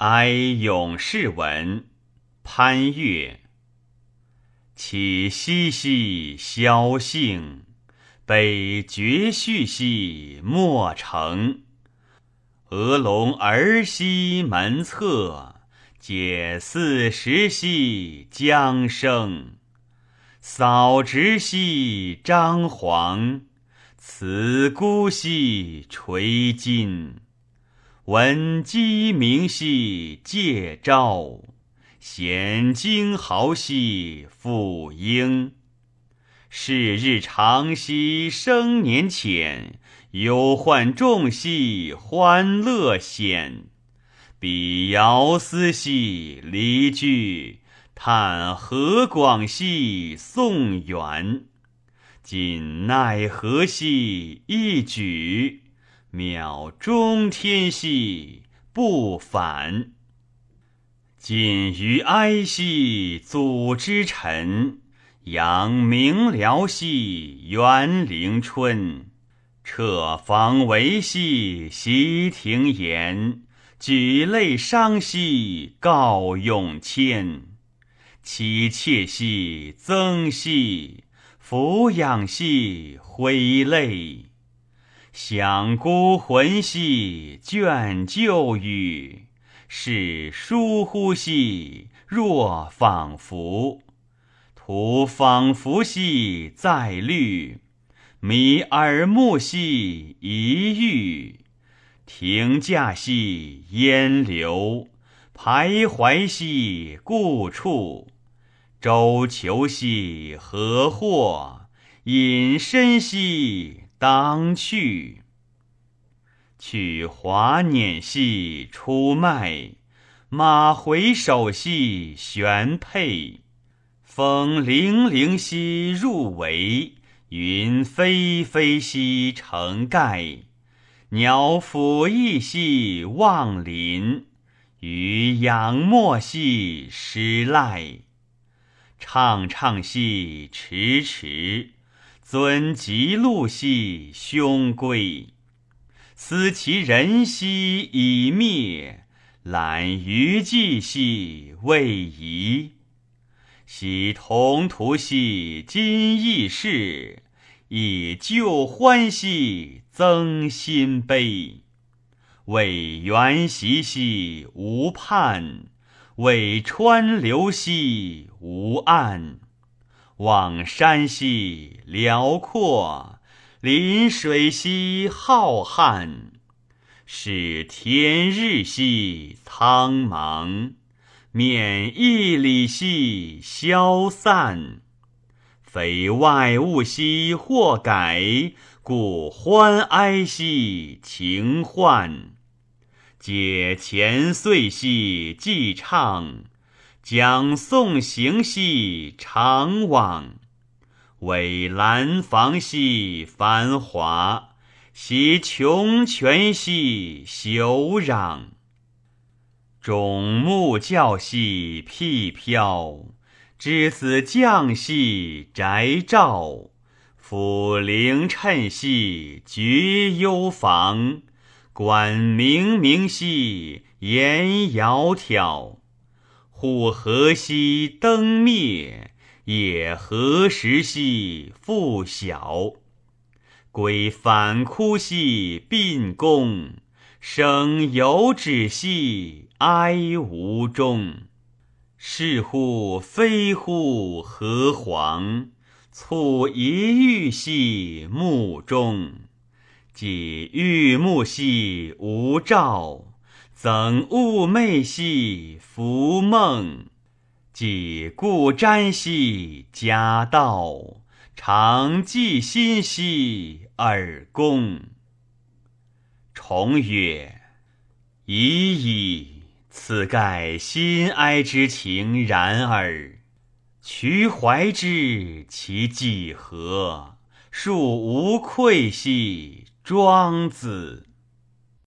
哀咏士文，潘岳。起西兮萧兴，北绝续兮莫成。鹅龙儿兮门侧，解四时兮将生。扫直兮张皇，辞孤兮垂金。闻鸡鸣兮戒昭，衔荆蒿兮复应。是日长兮生年浅，忧患重兮欢乐显。彼遥思兮离居，叹何广兮宋远。今奈何兮一举。渺中天兮不返，谨于哀兮祖之臣。扬明辽兮园陵春，彻房帷兮席庭言。举泪伤兮告永谦，妻妾兮增兮，抚养兮挥泪。想孤魂兮倦旧语，是疏忽兮若仿佛。徒仿佛兮在虑，迷耳目兮一遇。停驾兮烟流，徘徊兮故处。周求兮何惑，隐身兮。当去，取华辇兮出迈，马回首兮玄佩。风铃铃兮入围，云霏霏兮成盖。鸟俯翼兮望林，鱼仰没兮失赖。怅怅兮迟迟。尊极禄兮凶归，思其人兮已灭；览余迹兮未移。昔同途兮今异事，以旧欢兮增新悲。为缘习兮无盼，为川流兮无岸。望山兮辽阔，临水兮浩瀚。视天日兮苍茫，免一里兮消散。非外物兮或改，故欢哀兮情患。解前岁兮既畅。将送行兮常往，为兰房兮繁华，惜穷泉兮休壤。种木教兮辟飘，之子将兮宅照。抚灵称兮绝幽房，管冥冥兮言窈窕。户何兮灯灭，也何时兮复晓？归返哭兮宾公，生有止兮哀无终。是乎非乎何惶？促一玉兮目中，既欲目兮无照。曾寤寐兮浮梦，既故瞻兮假道，常记心兮耳恭。重曰：已矣，此盖心哀之情然耳。渠怀之其几何？恕无愧兮庄子。